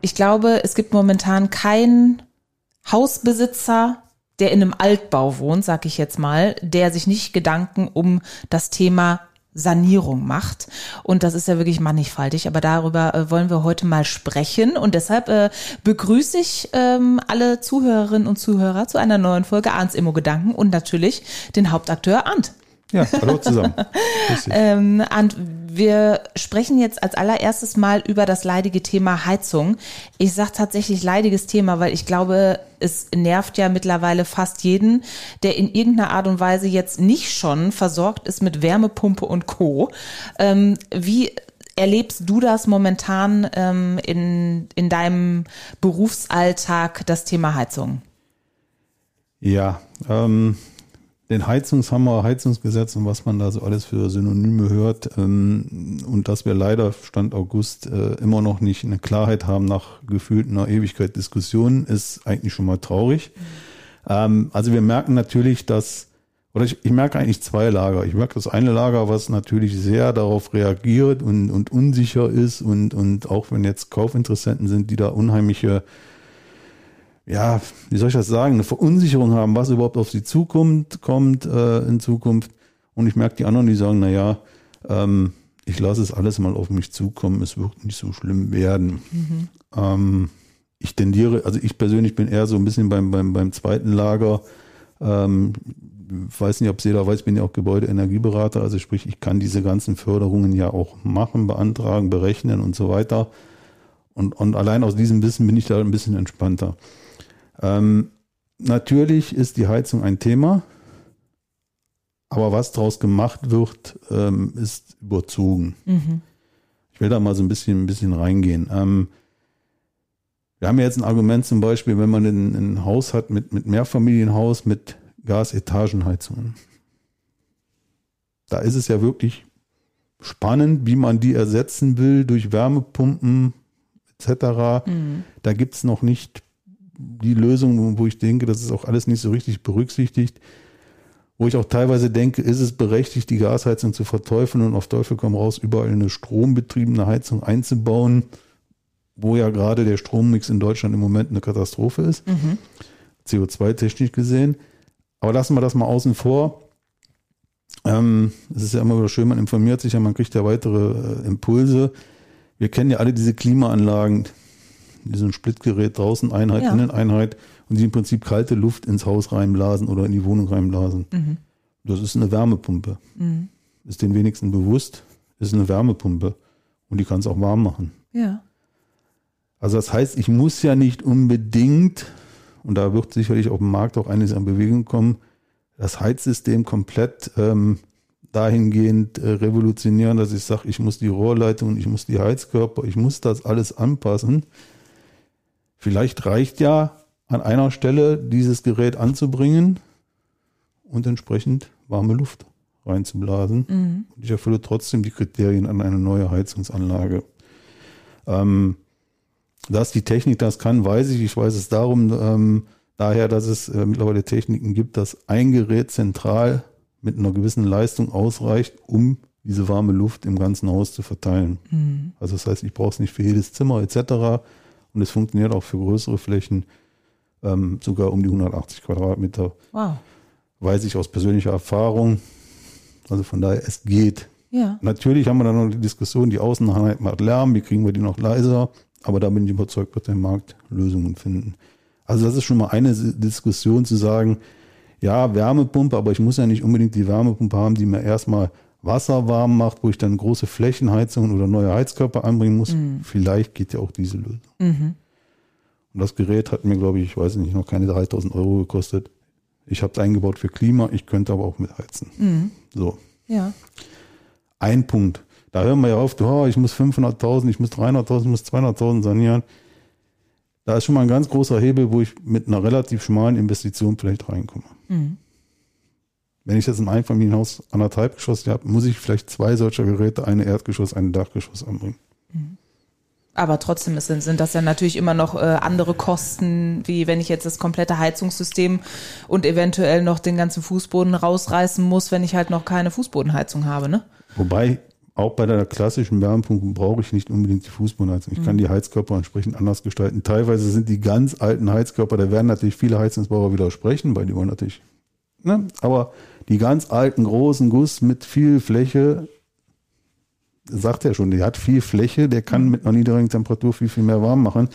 ich glaube, es gibt momentan keinen Hausbesitzer, der in einem Altbau wohnt, sag ich jetzt mal, der sich nicht Gedanken um das Thema Sanierung macht. Und das ist ja wirklich mannigfaltig, aber darüber äh, wollen wir heute mal sprechen. Und deshalb äh, begrüße ich ähm, alle Zuhörerinnen und Zuhörer zu einer neuen Folge Arndts Immo Gedanken und natürlich den Hauptakteur Arndt. Ja, hallo zusammen. ähm, und wir sprechen jetzt als allererstes mal über das leidige Thema Heizung. Ich sage tatsächlich leidiges Thema, weil ich glaube, es nervt ja mittlerweile fast jeden, der in irgendeiner Art und Weise jetzt nicht schon versorgt ist mit Wärmepumpe und Co. Ähm, wie erlebst du das momentan ähm, in, in deinem Berufsalltag, das Thema Heizung? Ja, ähm, den Heizungshammer, Heizungsgesetz und was man da so alles für Synonyme hört ähm, und dass wir leider Stand August äh, immer noch nicht eine Klarheit haben nach gefühlt einer Ewigkeit Diskussion, ist eigentlich schon mal traurig. Ähm, also wir merken natürlich, dass, oder ich, ich merke eigentlich zwei Lager. Ich merke das eine Lager, was natürlich sehr darauf reagiert und, und unsicher ist und, und auch wenn jetzt Kaufinteressenten sind, die da unheimliche ja, wie soll ich das sagen, eine Verunsicherung haben, was überhaupt auf sie zukommt, kommt äh, in Zukunft. Und ich merke die anderen, die sagen, na ja, ähm, ich lasse es alles mal auf mich zukommen, es wird nicht so schlimm werden. Mhm. Ähm, ich tendiere, also ich persönlich bin eher so ein bisschen beim, beim, beim zweiten Lager. Ähm, weiß nicht, ob jeder weiß, bin ja auch Gebäudeenergieberater, also sprich, ich kann diese ganzen Förderungen ja auch machen, beantragen, berechnen und so weiter. Und, und allein aus diesem Wissen bin ich da ein bisschen entspannter. Ähm, natürlich ist die Heizung ein Thema, aber was daraus gemacht wird, ähm, ist überzogen. Mhm. Ich will da mal so ein bisschen, ein bisschen reingehen. Ähm, wir haben ja jetzt ein Argument zum Beispiel, wenn man ein, ein Haus hat mit, mit Mehrfamilienhaus mit Gasetagenheizungen. Da ist es ja wirklich spannend, wie man die ersetzen will durch Wärmepumpen etc. Mhm. Da gibt es noch nicht die Lösung, wo ich denke, das ist auch alles nicht so richtig berücksichtigt. Wo ich auch teilweise denke, ist es berechtigt, die Gasheizung zu verteufeln und auf Teufel komm raus, überall eine strombetriebene Heizung einzubauen, wo ja gerade der Strommix in Deutschland im Moment eine Katastrophe ist, mhm. CO2-technisch gesehen. Aber lassen wir das mal außen vor. Ähm, es ist ja immer wieder schön, man informiert sich ja, man kriegt ja weitere äh, Impulse. Wir kennen ja alle diese Klimaanlagen, diesem Splitgerät draußen Einheit, ja. Inneneinheit und die im Prinzip kalte Luft ins Haus reinblasen oder in die Wohnung reinblasen. Mhm. Das ist eine Wärmepumpe. Mhm. Ist den wenigsten bewusst, ist eine Wärmepumpe und die kann es auch warm machen. Ja. Also das heißt, ich muss ja nicht unbedingt, und da wird sicherlich auf dem Markt auch einiges an Bewegung kommen, das Heizsystem komplett ähm, dahingehend äh, revolutionieren, dass ich sage, ich muss die Rohrleitung, ich muss die Heizkörper, ich muss das alles anpassen. Vielleicht reicht ja an einer Stelle dieses Gerät anzubringen und entsprechend warme Luft reinzublasen. Mhm. Und ich erfülle trotzdem die Kriterien an eine neue Heizungsanlage. Ähm, dass die Technik das kann, weiß ich. Ich weiß es darum, ähm, daher, dass es äh, mittlerweile Techniken gibt, dass ein Gerät zentral mit einer gewissen Leistung ausreicht, um diese warme Luft im ganzen Haus zu verteilen. Mhm. Also das heißt, ich brauche es nicht für jedes Zimmer etc. Und es funktioniert auch für größere Flächen, ähm, sogar um die 180 Quadratmeter. Wow. Weiß ich aus persönlicher Erfahrung. Also von daher, es geht. Ja. Natürlich haben wir dann noch die Diskussion, die Außeneinheit macht Lärm, wie kriegen wir die noch leiser? Aber da bin ich überzeugt, wird der Markt Lösungen finden. Also das ist schon mal eine Diskussion zu sagen, ja, Wärmepumpe, aber ich muss ja nicht unbedingt die Wärmepumpe haben, die mir erstmal Wasser warm macht, wo ich dann große Flächenheizungen oder neue Heizkörper anbringen muss. Mhm. Vielleicht geht ja auch diese Lösung. Mhm. Und das Gerät hat mir, glaube ich, ich weiß nicht, noch keine 3000 Euro gekostet. Ich habe es eingebaut für Klima, ich könnte aber auch mit heizen. Mhm. So. Ja. Ein Punkt. Da hören wir ja oft, oh, ich muss 500.000, ich muss 300.000, ich muss 200.000 sanieren. da ist schon mal ein ganz großer Hebel, wo ich mit einer relativ schmalen Investition vielleicht reinkomme. Mhm. Wenn ich jetzt im Einfamilienhaus anderthalb Geschosse habe, muss ich vielleicht zwei solcher Geräte, eine Erdgeschoss, ein Dachgeschoss anbringen. Mhm. Aber trotzdem sind, sind das ja natürlich immer noch äh, andere Kosten, wie wenn ich jetzt das komplette Heizungssystem und eventuell noch den ganzen Fußboden rausreißen muss, wenn ich halt noch keine Fußbodenheizung habe, ne? Wobei auch bei der klassischen Wärmepumpe brauche ich nicht unbedingt die Fußbodenheizung. Ich mhm. kann die Heizkörper entsprechend anders gestalten. Teilweise sind die ganz alten Heizkörper, da werden natürlich viele Heizungsbauer widersprechen, weil die wollen natürlich, ne? Aber die ganz alten großen Guss mit viel Fläche, sagt er schon, der hat viel Fläche, der kann mit einer niedrigen Temperatur viel, viel mehr warm machen.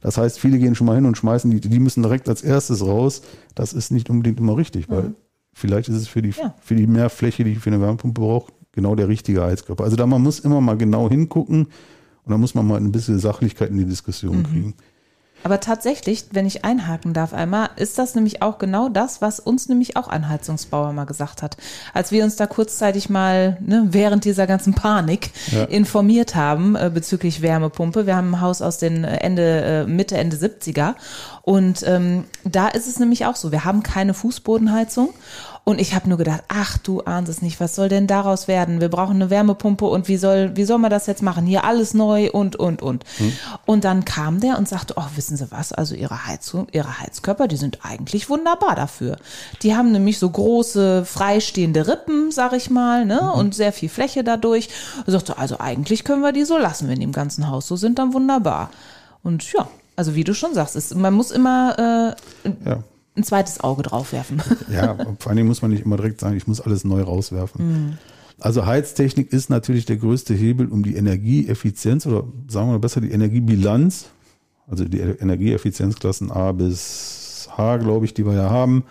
Das heißt, viele gehen schon mal hin und schmeißen die, die müssen direkt als erstes raus. Das ist nicht unbedingt immer richtig, weil mhm. vielleicht ist es für die, ja. für die mehr Fläche, die ich für eine Wärmepumpe brauche, genau der richtige Heizkörper. Also da man muss immer mal genau hingucken und da muss man mal ein bisschen Sachlichkeit in die Diskussion mhm. kriegen. Aber tatsächlich, wenn ich einhaken darf einmal, ist das nämlich auch genau das, was uns nämlich auch ein Heizungsbauer mal gesagt hat. Als wir uns da kurzzeitig mal ne, während dieser ganzen Panik ja. informiert haben äh, bezüglich Wärmepumpe. Wir haben ein Haus aus den Ende, äh, Mitte, Ende 70er. Und ähm, da ist es nämlich auch so, wir haben keine Fußbodenheizung und ich habe nur gedacht, ach du ahnst es nicht, was soll denn daraus werden? Wir brauchen eine Wärmepumpe und wie soll, wie soll man das jetzt machen? Hier alles neu und, und, und. Hm. Und dann kam der und sagte, oh, wissen Sie was? Also Ihre Heizung, Ihre Heizkörper, die sind eigentlich wunderbar dafür. Die haben nämlich so große, freistehende Rippen, sag ich mal, ne? Mhm. Und sehr viel Fläche dadurch. Er sagte, also eigentlich können wir die so lassen, wenn die im ganzen Haus so sind, dann wunderbar. Und ja, also wie du schon sagst, ist, man muss immer äh, ja ein zweites Auge drauf werfen. Ja, vor allen Dingen muss man nicht immer direkt sagen, ich muss alles neu rauswerfen. Mhm. Also Heiztechnik ist natürlich der größte Hebel, um die Energieeffizienz oder sagen wir besser die Energiebilanz, also die Energieeffizienzklassen A bis H, glaube ich, die wir ja haben,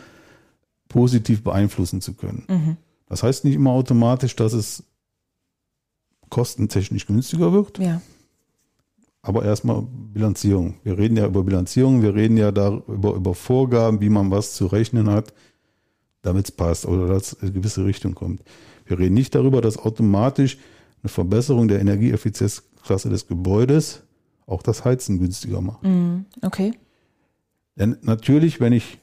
positiv beeinflussen zu können. Mhm. Das heißt nicht immer automatisch, dass es kostentechnisch günstiger wird. Ja. Aber erstmal Bilanzierung. Wir reden ja über Bilanzierung, wir reden ja darüber über Vorgaben, wie man was zu rechnen hat, damit es passt oder dass es in eine gewisse Richtung kommt. Wir reden nicht darüber, dass automatisch eine Verbesserung der Energieeffizienzklasse des Gebäudes auch das Heizen günstiger macht. Mm, okay. Denn natürlich, wenn ich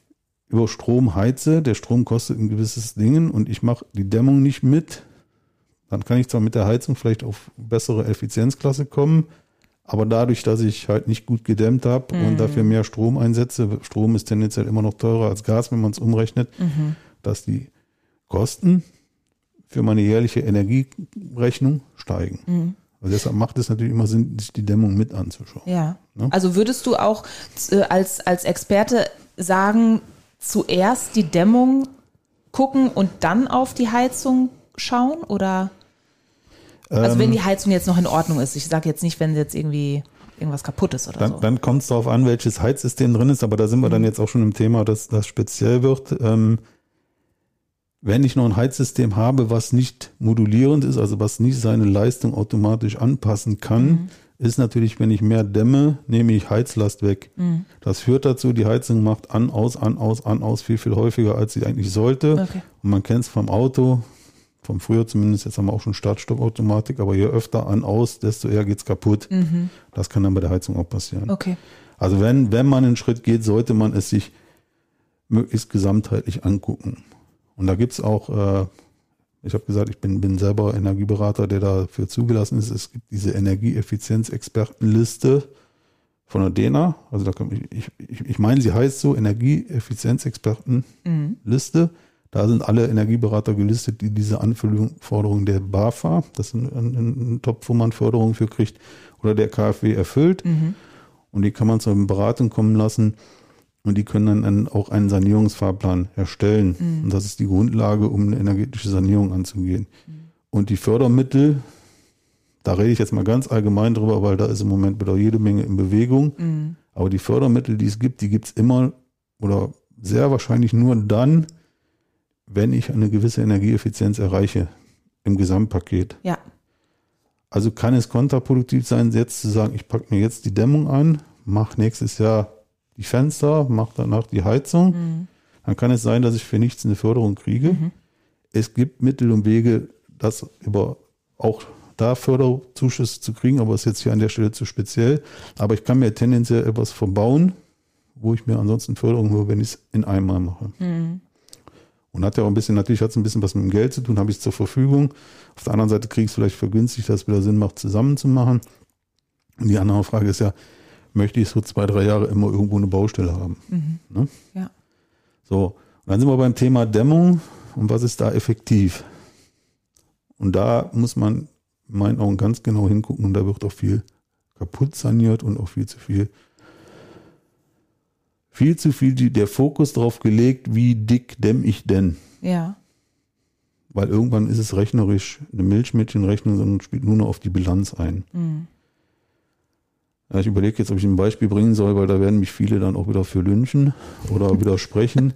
über Strom heize, der Strom kostet ein gewisses Dingen und ich mache die Dämmung nicht mit, dann kann ich zwar mit der Heizung vielleicht auf bessere Effizienzklasse kommen, aber dadurch, dass ich halt nicht gut gedämmt habe mhm. und dafür mehr Strom einsetze, Strom ist tendenziell immer noch teurer als Gas, wenn man es umrechnet, mhm. dass die Kosten für meine jährliche Energierechnung steigen. Mhm. Also deshalb macht es natürlich immer Sinn, sich die Dämmung mit anzuschauen. Ja. Ne? Also würdest du auch äh, als, als Experte sagen, zuerst die Dämmung gucken und dann auf die Heizung schauen oder? Also wenn die ähm, Heizung jetzt noch in Ordnung ist. Ich sage jetzt nicht, wenn jetzt irgendwie irgendwas kaputt ist oder dann, so. Dann kommt es darauf an, welches Heizsystem drin ist, aber da sind wir dann mhm. jetzt auch schon im Thema, dass das speziell wird. Ähm, wenn ich noch ein Heizsystem habe, was nicht modulierend ist, also was nicht seine Leistung automatisch anpassen kann, mhm. ist natürlich, wenn ich mehr dämme, nehme ich Heizlast weg. Mhm. Das führt dazu, die Heizung macht an, aus, an, aus, an, aus viel, viel häufiger, als sie eigentlich sollte. Okay. Und man kennt es vom Auto, vom früher zumindest, jetzt haben wir auch schon Start-Stopp-Automatik, aber je öfter an, aus, desto eher geht es kaputt. Mhm. Das kann dann bei der Heizung auch passieren. Okay. Also wenn, wenn man einen Schritt geht, sollte man es sich möglichst gesamtheitlich angucken. Und da gibt es auch, äh, ich habe gesagt, ich bin, bin selber Energieberater, der dafür zugelassen ist. Es gibt diese Energieeffizienzexpertenliste von der DENA. Also da kann ich, ich, ich meine, sie heißt so Energieeffizienzexpertenliste. Mhm. Da sind alle Energieberater gelistet, die diese Anforderungen der BAFA, das ist ein, ein, ein Topf, wo man Förderung für kriegt, oder der KfW erfüllt. Mhm. Und die kann man zur Beratung kommen lassen. Und die können dann auch einen Sanierungsfahrplan erstellen. Mhm. Und das ist die Grundlage, um eine energetische Sanierung anzugehen. Mhm. Und die Fördermittel, da rede ich jetzt mal ganz allgemein drüber, weil da ist im Moment wieder jede Menge in Bewegung. Mhm. Aber die Fördermittel, die es gibt, die gibt es immer oder sehr wahrscheinlich nur dann, wenn ich eine gewisse Energieeffizienz erreiche im Gesamtpaket. Ja. Also kann es kontraproduktiv sein, jetzt zu sagen, ich packe mir jetzt die Dämmung an, mache nächstes Jahr die Fenster, mache danach die Heizung. Mhm. Dann kann es sein, dass ich für nichts eine Förderung kriege. Mhm. Es gibt Mittel und Wege, das über auch da Förderzuschüsse zu kriegen, aber ist jetzt hier an der Stelle zu speziell. Aber ich kann mir tendenziell etwas verbauen, wo ich mir ansonsten Förderung hole, wenn ich es in einmal mache. Mhm. Und hat ja auch ein bisschen, natürlich hat es ein bisschen was mit dem Geld zu tun, habe ich es zur Verfügung. Auf der anderen Seite kriege ich es vielleicht vergünstigt, dass es wieder Sinn macht, zusammen zu machen. Und die andere Frage ist ja, möchte ich so zwei, drei Jahre immer irgendwo eine Baustelle haben? Mhm. Ne? Ja. So, und dann sind wir beim Thema Dämmung und was ist da effektiv? Und da muss man in meinen Augen ganz genau hingucken und da wird auch viel kaputt saniert und auch viel zu viel, viel zu viel die, der Fokus darauf gelegt, wie dick dämm ich denn? Ja. Weil irgendwann ist es rechnerisch eine Milchmädchenrechnung, sondern spielt nur noch auf die Bilanz ein. Mhm. Ja, ich überlege jetzt, ob ich ein Beispiel bringen soll, weil da werden mich viele dann auch wieder für lynchen oder widersprechen.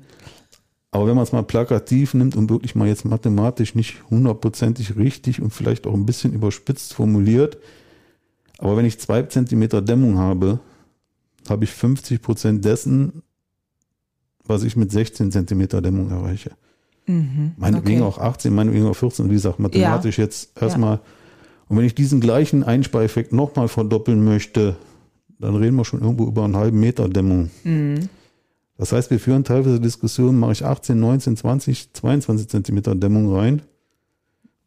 Aber wenn man es mal plakativ nimmt und wirklich mal jetzt mathematisch nicht hundertprozentig richtig und vielleicht auch ein bisschen überspitzt formuliert, aber wenn ich zwei Zentimeter Dämmung habe, habe ich 50 Prozent dessen, was ich mit 16 Zentimeter Dämmung erreiche. Mhm, meinetwegen okay. auch 18, meinetwegen auch 14, wie gesagt, mathematisch ja. jetzt erstmal. Ja. Und wenn ich diesen gleichen Einspareffekt nochmal verdoppeln möchte, dann reden wir schon irgendwo über einen halben Meter Dämmung. Mhm. Das heißt, wir führen teilweise Diskussionen, mache ich 18, 19, 20, 22 Zentimeter Dämmung rein,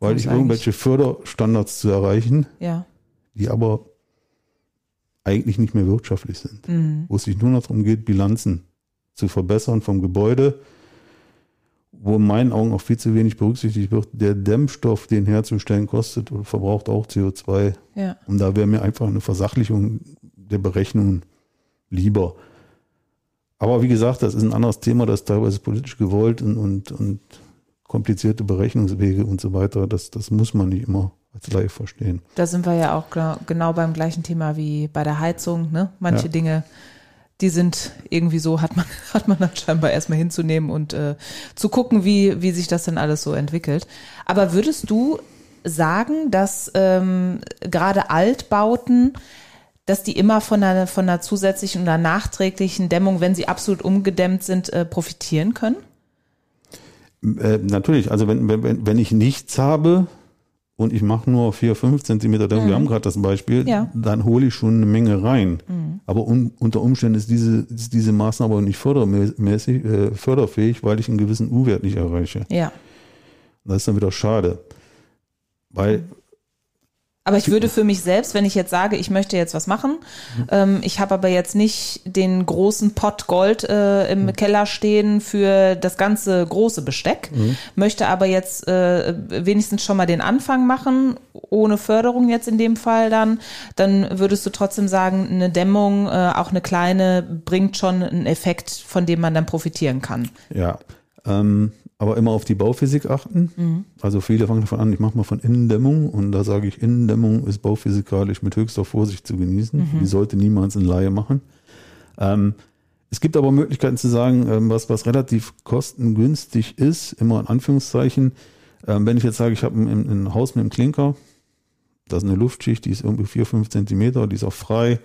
weil ich irgendwelche Förderstandards zu erreichen, ja. die aber eigentlich nicht mehr wirtschaftlich sind. Mhm. Wo es sich nur noch darum geht, Bilanzen zu verbessern vom Gebäude, wo in meinen Augen auch viel zu wenig berücksichtigt wird. Der Dämmstoff, den herzustellen, kostet oder verbraucht auch CO2. Ja. Und da wäre mir einfach eine Versachlichung der Berechnungen lieber. Aber wie gesagt, das ist ein anderes Thema, das ist teilweise politisch gewollt und, und, und komplizierte Berechnungswege und so weiter. Das, das muss man nicht immer als Laie verstehen. Da sind wir ja auch genau beim gleichen Thema wie bei der Heizung. Ne? Manche ja. Dinge, die sind irgendwie so, hat man, hat man dann scheinbar erstmal hinzunehmen und äh, zu gucken, wie, wie sich das denn alles so entwickelt. Aber würdest du sagen, dass ähm, gerade Altbauten dass die immer von einer, von einer zusätzlichen oder nachträglichen Dämmung, wenn sie absolut umgedämmt sind, äh, profitieren können? Äh, natürlich, also wenn, wenn, wenn ich nichts habe und ich mache nur vier, fünf Zentimeter mhm. wir haben gerade das Beispiel, ja. dann hole ich schon eine Menge rein. Mhm. Aber un, unter Umständen ist diese, ist diese Maßnahme nicht fördermäßig, äh, förderfähig, weil ich einen gewissen U-Wert nicht erreiche. Ja. Das ist dann wieder schade. Weil aber ich würde für mich selbst, wenn ich jetzt sage, ich möchte jetzt was machen, mhm. ähm, ich habe aber jetzt nicht den großen Pott Gold äh, im mhm. Keller stehen für das ganze große Besteck, mhm. möchte aber jetzt äh, wenigstens schon mal den Anfang machen, ohne Förderung jetzt in dem Fall dann, dann würdest du trotzdem sagen, eine Dämmung, äh, auch eine kleine, bringt schon einen Effekt, von dem man dann profitieren kann. Ja. Ähm aber immer auf die Bauphysik achten. Mhm. Also viele fangen davon an, ich mache mal von Innendämmung und da sage ich, Innendämmung ist bauphysikalisch mit höchster Vorsicht zu genießen. Mhm. Die sollte niemals in Laie machen. Ähm, es gibt aber Möglichkeiten zu sagen, ähm, was, was relativ kostengünstig ist, immer in Anführungszeichen. Ähm, wenn ich jetzt sage, ich habe ein, ein, Haus mit einem Klinker, das ist eine Luftschicht, die ist irgendwie vier, fünf Zentimeter, die ist auch frei.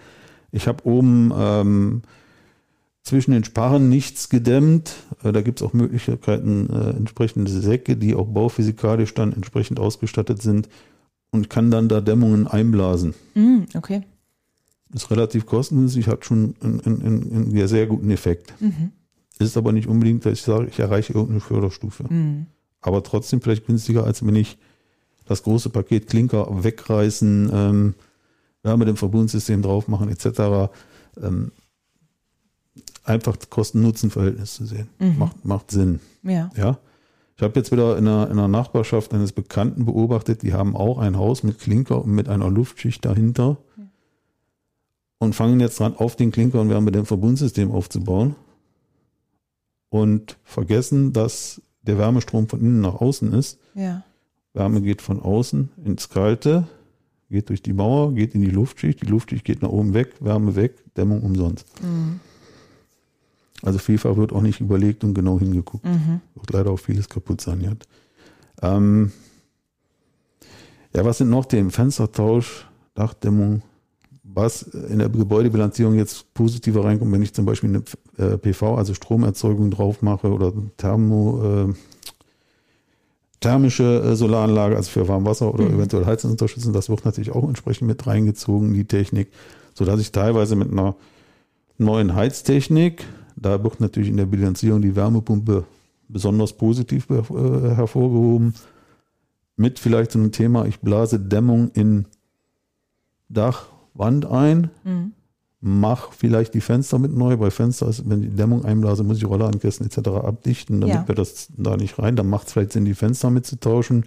Ich habe oben ähm, zwischen den Sparren nichts gedämmt. Äh, da gibt es auch Möglichkeiten, äh, entsprechende Säcke, die auch bauphysikalisch dann entsprechend ausgestattet sind und kann dann da Dämmungen einblasen. Mm, okay. Ist relativ kostengünstig, hat schon einen, einen, einen sehr guten Effekt. Mhm. Ist aber nicht unbedingt, dass ich sage, ich erreiche irgendeine Förderstufe. Mhm. Aber trotzdem vielleicht günstiger, als wenn ich das große Paket Klinker wegreißen, ähm, ja, mit dem Verbundsystem drauf machen etc. Ähm, einfach Kosten-Nutzen-Verhältnis zu sehen. Mhm. Macht, macht Sinn. Ja. ja? Ich habe jetzt wieder in einer, in einer Nachbarschaft eines Bekannten beobachtet, die haben auch ein Haus mit Klinker und mit einer Luftschicht dahinter ja. und fangen jetzt dran, auf den Klinker und wir haben mit dem Verbundsystem aufzubauen und vergessen, dass der Wärmestrom von innen nach außen ist. Ja. Wärme geht von außen ins Kalte, geht durch die Mauer, geht in die Luftschicht, die Luftschicht geht nach oben weg, Wärme weg, Dämmung umsonst. Mhm. Also vielfach wird auch nicht überlegt und genau hingeguckt. Mhm. Wird leider auch vieles kaputt saniert. Ähm, ja, was sind noch Themen? Fenstertausch, Dachdämmung. Was in der Gebäudebilanzierung jetzt positiver reinkommt, wenn ich zum Beispiel eine äh, PV, also Stromerzeugung drauf mache oder Thermo, äh, thermische äh, Solaranlage, also für Warmwasser oder mhm. eventuell Heizungsunterstützung, das wird natürlich auch entsprechend mit reingezogen, die Technik, sodass ich teilweise mit einer neuen Heiztechnik, da wird natürlich in der Bilanzierung die Wärmepumpe besonders positiv äh, hervorgehoben, mit vielleicht so einem Thema, ich blase Dämmung in Dachwand ein, mhm. mach vielleicht die Fenster mit neu, weil Fenster ist, wenn die Dämmung einblase, muss ich Rollladenkästen etc. abdichten, damit ja. wir das da nicht rein, dann macht es vielleicht Sinn, die Fenster mitzutauschen.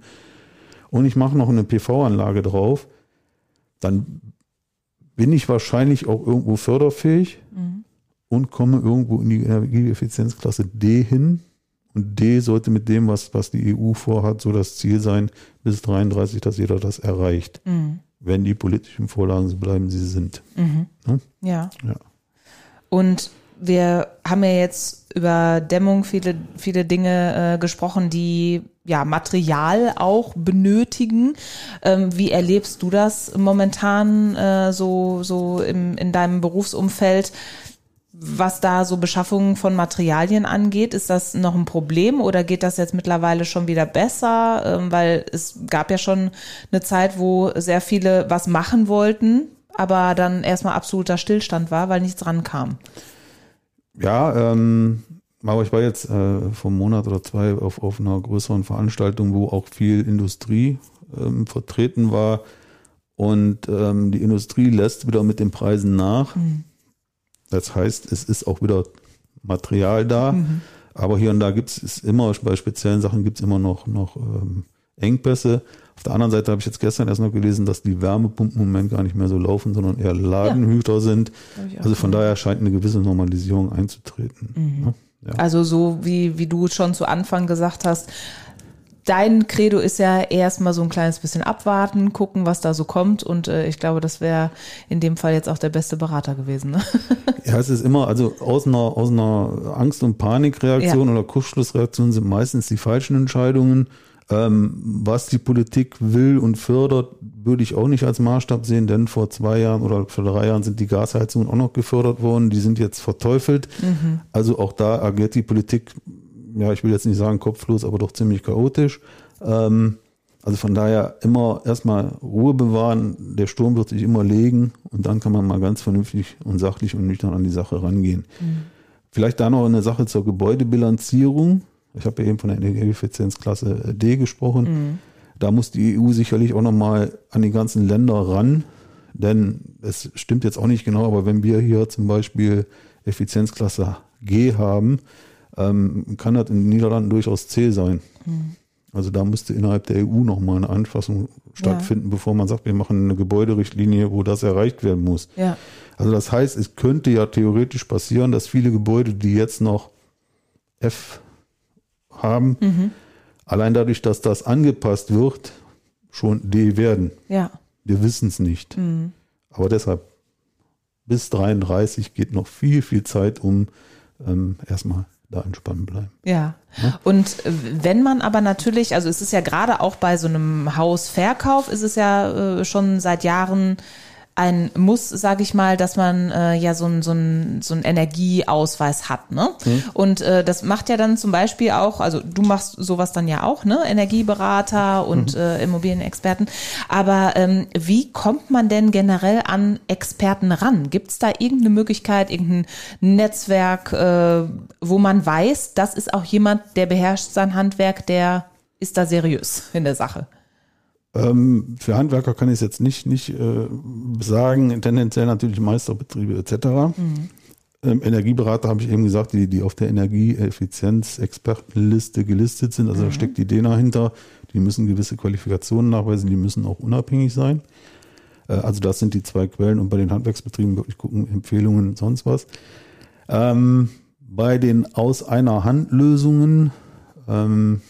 Und ich mache noch eine PV-Anlage drauf, dann bin ich wahrscheinlich auch irgendwo förderfähig mhm. Und komme irgendwo in die Energieeffizienzklasse D hin. Und D sollte mit dem, was, was die EU vorhat, so das Ziel sein, bis 33, dass jeder das erreicht. Mhm. Wenn die politischen Vorlagen so bleiben, sie sind. Mhm. Hm? Ja? ja. Und wir haben ja jetzt über Dämmung viele, viele Dinge äh, gesprochen, die ja Material auch benötigen. Ähm, wie erlebst du das momentan äh, so, so im, in deinem Berufsumfeld? Was da so Beschaffung von Materialien angeht, ist das noch ein Problem oder geht das jetzt mittlerweile schon wieder besser? Ähm, weil es gab ja schon eine Zeit, wo sehr viele was machen wollten, aber dann erstmal absoluter Stillstand war, weil nichts rankam. Ja, ähm, aber ich war jetzt äh, vor einem Monat oder zwei auf, auf einer größeren Veranstaltung, wo auch viel Industrie ähm, vertreten war. Und ähm, die Industrie lässt wieder mit den Preisen nach. Mhm. Das heißt, es ist auch wieder Material da. Mhm. Aber hier und da gibt es immer, bei speziellen Sachen gibt es immer noch, noch ähm, Engpässe. Auf der anderen Seite habe ich jetzt gestern erst noch gelesen, dass die Wärmepumpen im Moment gar nicht mehr so laufen, sondern eher Ladenhüter ja. sind. Also von daher scheint eine gewisse Normalisierung einzutreten. Mhm. Ja. Also so wie, wie du schon zu Anfang gesagt hast, dein Credo ist ja erstmal so ein kleines bisschen abwarten, gucken, was da so kommt. Und äh, ich glaube, das wäre in dem Fall jetzt auch der beste Berater gewesen. Ne? Ja, es ist immer, also aus einer, aus einer Angst- und Panikreaktion ja. oder Kurzschlussreaktion sind meistens die falschen Entscheidungen. Ähm, was die Politik will und fördert, würde ich auch nicht als Maßstab sehen, denn vor zwei Jahren oder vor drei Jahren sind die Gasheizungen auch noch gefördert worden. Die sind jetzt verteufelt. Mhm. Also auch da agiert die Politik ja, ich will jetzt nicht sagen kopflos, aber doch ziemlich chaotisch. Ähm, also von daher immer erstmal Ruhe bewahren. Der Sturm wird sich immer legen und dann kann man mal ganz vernünftig und sachlich und nüchtern an die Sache rangehen. Mhm. Vielleicht da noch eine Sache zur Gebäudebilanzierung. Ich habe ja eben von der Energieeffizienzklasse D gesprochen. Mhm. Da muss die EU sicherlich auch nochmal an die ganzen Länder ran. Denn es stimmt jetzt auch nicht genau, aber wenn wir hier zum Beispiel Effizienzklasse G haben, ähm, kann das in den Niederlanden durchaus zäh sein. Mhm. Also da müsste innerhalb der EU nochmal eine Anfassung stattfinden, ja. bevor man sagt, wir machen eine Gebäuderichtlinie, wo das erreicht werden muss. Ja. Also das heißt, es könnte ja theoretisch passieren, dass viele Gebäude, die jetzt noch F haben, mhm. allein dadurch, dass das angepasst wird, schon D werden. Ja. Wir wissen es nicht. Mhm. Aber deshalb, bis 33 geht noch viel, viel Zeit, um ähm, erstmal da entspannen bleiben. Ja. ja. Und äh, wenn man aber natürlich, also es ist ja gerade auch bei so einem Hausverkauf, ist es ja äh, schon seit Jahren ein Muss, sage ich mal, dass man äh, ja so ein so ein so ein Energieausweis hat, ne? Mhm. Und äh, das macht ja dann zum Beispiel auch, also du machst sowas dann ja auch, ne? Energieberater und mhm. äh, Immobilienexperten. Aber ähm, wie kommt man denn generell an Experten ran? Gibt es da irgendeine Möglichkeit, irgendein Netzwerk, äh, wo man weiß, das ist auch jemand, der beherrscht sein Handwerk, der ist da seriös in der Sache? Ähm, für Handwerker kann ich es jetzt nicht, nicht äh, sagen, tendenziell natürlich Meisterbetriebe etc. Mhm. Ähm, Energieberater habe ich eben gesagt, die, die auf der Energieeffizienz-Expertenliste gelistet sind. Also mhm. da steckt die DENA hinter. Die müssen gewisse Qualifikationen nachweisen, die müssen auch unabhängig sein. Äh, also das sind die zwei Quellen und bei den Handwerksbetrieben wirklich gucken, Empfehlungen und sonst was. Ähm, bei den Aus einer Hand Lösungen ähm,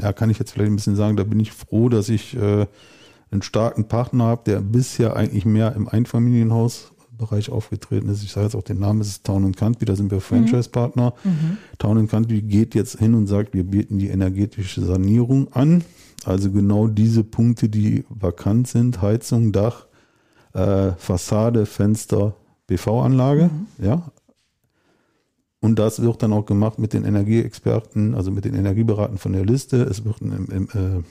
ja, kann ich jetzt vielleicht ein bisschen sagen, da bin ich froh, dass ich äh, einen starken Partner habe, der bisher eigentlich mehr im Einfamilienhausbereich aufgetreten ist. Ich sage jetzt auch den Namen, es ist Town Country, da sind wir Franchise-Partner. Mhm. mhm. Town Country geht jetzt hin und sagt, wir bieten die energetische Sanierung an. Also genau diese Punkte, die vakant sind, Heizung, Dach, äh, Fassade, Fenster, PV-Anlage, mhm. ja. Und das wird dann auch gemacht mit den Energieexperten, also mit den Energieberatern von der Liste. Es wird ein, im, äh,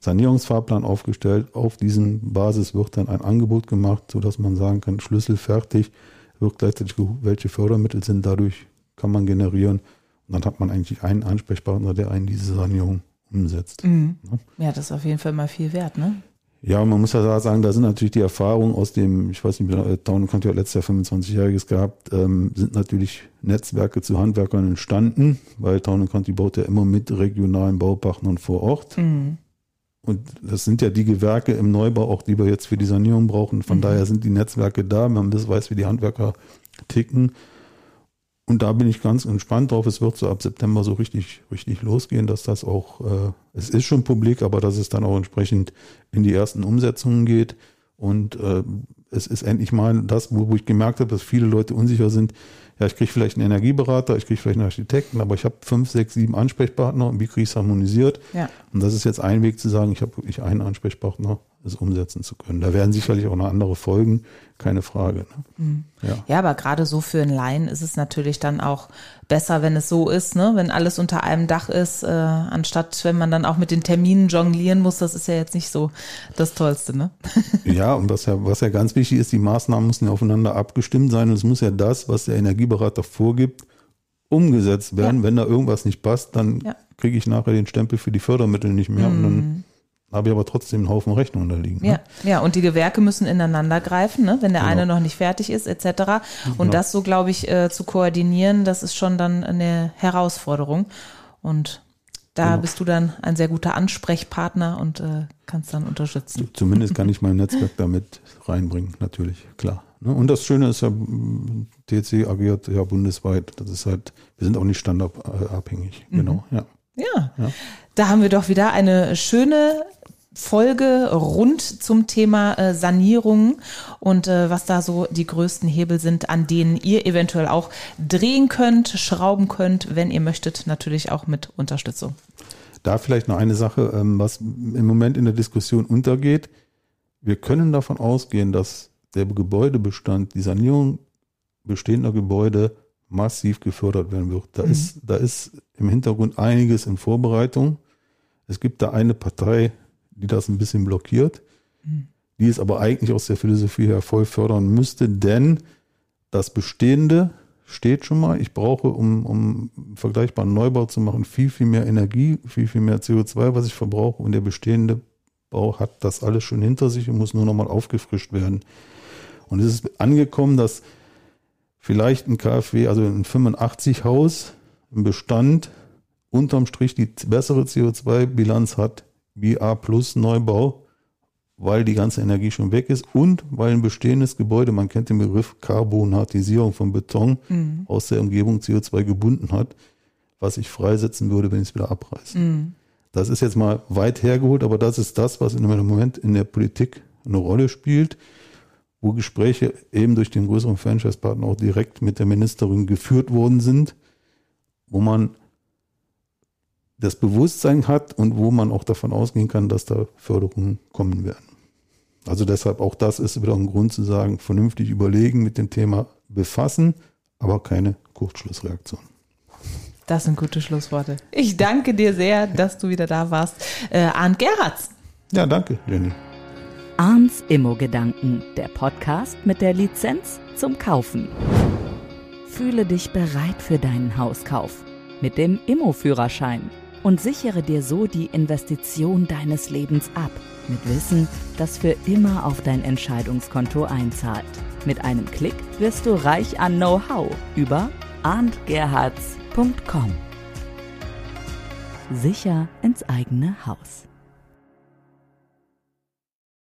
Sanierungsfahrplan aufgestellt. Auf diesen Basis wird dann ein Angebot gemacht, sodass man sagen kann, Schlüssel fertig, wird gleichzeitig welche Fördermittel sind, dadurch kann man generieren. Und dann hat man eigentlich einen Ansprechpartner, der einen diese Sanierung umsetzt. Mhm. Ja, das ist auf jeden Fall mal viel wert, ne? Ja, man muss ja sagen, da sind natürlich die Erfahrungen aus dem, ich weiß nicht, äh, Town Country hat letztes Jahr 25-Jähriges gehabt, ähm, sind natürlich Netzwerke zu Handwerkern entstanden, weil Town Country baut ja immer mit regionalen Baupartnern vor Ort. Mhm. Und das sind ja die Gewerke im Neubau auch, die wir jetzt für die Sanierung brauchen. Von mhm. daher sind die Netzwerke da, man weiß, wie die Handwerker ticken. Und da bin ich ganz entspannt drauf. Es wird so ab September so richtig, richtig losgehen, dass das auch, äh, es ist schon publik, aber dass es dann auch entsprechend in die ersten Umsetzungen geht. Und äh, es ist endlich mal das, wo, wo ich gemerkt habe, dass viele Leute unsicher sind. Ja, ich kriege vielleicht einen Energieberater, ich kriege vielleicht einen Architekten, aber ich habe fünf, sechs, sieben Ansprechpartner und wie kriege ich es harmonisiert? Ja. Und das ist jetzt ein Weg zu sagen, ich habe wirklich einen Ansprechpartner es umsetzen zu können. Da werden sicherlich auch noch andere Folgen, keine Frage. Ne? Mhm. Ja. ja, aber gerade so für einen Laien ist es natürlich dann auch besser, wenn es so ist, ne? wenn alles unter einem Dach ist, äh, anstatt wenn man dann auch mit den Terminen jonglieren muss. Das ist ja jetzt nicht so das Tollste. Ne? ja, und was ja, was ja ganz wichtig ist, die Maßnahmen müssen ja aufeinander abgestimmt sein und es muss ja das, was der Energieberater vorgibt, umgesetzt werden. Ja. Wenn da irgendwas nicht passt, dann ja. kriege ich nachher den Stempel für die Fördermittel nicht mehr mhm. und dann mhm habe ich aber trotzdem einen Haufen Rechnungen da liegen. Ne? Ja, ja, und die Gewerke müssen ineinander greifen, ne? wenn der genau. eine noch nicht fertig ist, etc. Und genau. das so, glaube ich, äh, zu koordinieren, das ist schon dann eine Herausforderung. Und da genau. bist du dann ein sehr guter Ansprechpartner und äh, kannst dann unterstützen. Zumindest kann ich mein Netzwerk damit reinbringen, natürlich, klar. Ne? Und das Schöne ist ja, TC agiert ja bundesweit. Das ist halt, wir sind auch nicht standardabhängig. Mhm. Genau, ja. Ja. ja. Da haben wir doch wieder eine schöne Folge rund zum Thema äh, Sanierung und äh, was da so die größten Hebel sind, an denen ihr eventuell auch drehen könnt, schrauben könnt, wenn ihr möchtet, natürlich auch mit Unterstützung. Da vielleicht noch eine Sache, ähm, was im Moment in der Diskussion untergeht. Wir können davon ausgehen, dass der Gebäudebestand, die Sanierung bestehender Gebäude massiv gefördert werden wird. Da, mhm. ist, da ist im Hintergrund einiges in Vorbereitung. Es gibt da eine Partei, die das ein bisschen blockiert, die es aber eigentlich aus der Philosophie her voll fördern müsste, denn das Bestehende steht schon mal. Ich brauche, um, um vergleichbaren Neubau zu machen, viel, viel mehr Energie, viel, viel mehr CO2, was ich verbrauche. Und der bestehende Bau hat das alles schon hinter sich und muss nur noch mal aufgefrischt werden. Und es ist angekommen, dass vielleicht ein KfW, also ein 85 Haus im Bestand, unterm Strich die bessere CO2-Bilanz hat wie A plus Neubau, weil die ganze Energie schon weg ist und weil ein bestehendes Gebäude, man kennt den Begriff Karbonatisierung von Beton, mhm. aus der Umgebung CO2 gebunden hat, was ich freisetzen würde, wenn ich es wieder abreiße. Mhm. Das ist jetzt mal weit hergeholt, aber das ist das, was im Moment in der Politik eine Rolle spielt, wo Gespräche eben durch den größeren Franchise-Partner auch direkt mit der Ministerin geführt worden sind, wo man das Bewusstsein hat und wo man auch davon ausgehen kann, dass da Förderungen kommen werden. Also deshalb auch das ist wieder ein Grund zu sagen, vernünftig überlegen, mit dem Thema befassen, aber keine Kurzschlussreaktion. Das sind gute Schlussworte. Ich danke dir sehr, dass du wieder da warst. Äh, Arndt Gerhards. Ja, danke, Jenny. Arns Immo-Gedanken, der Podcast mit der Lizenz zum Kaufen. Fühle dich bereit für deinen Hauskauf mit dem Immo-Führerschein und sichere dir so die Investition deines Lebens ab. Mit Wissen, das für immer auf dein Entscheidungskonto einzahlt. Mit einem Klick wirst du reich an Know-how über arndgerhards.com. Sicher ins eigene Haus.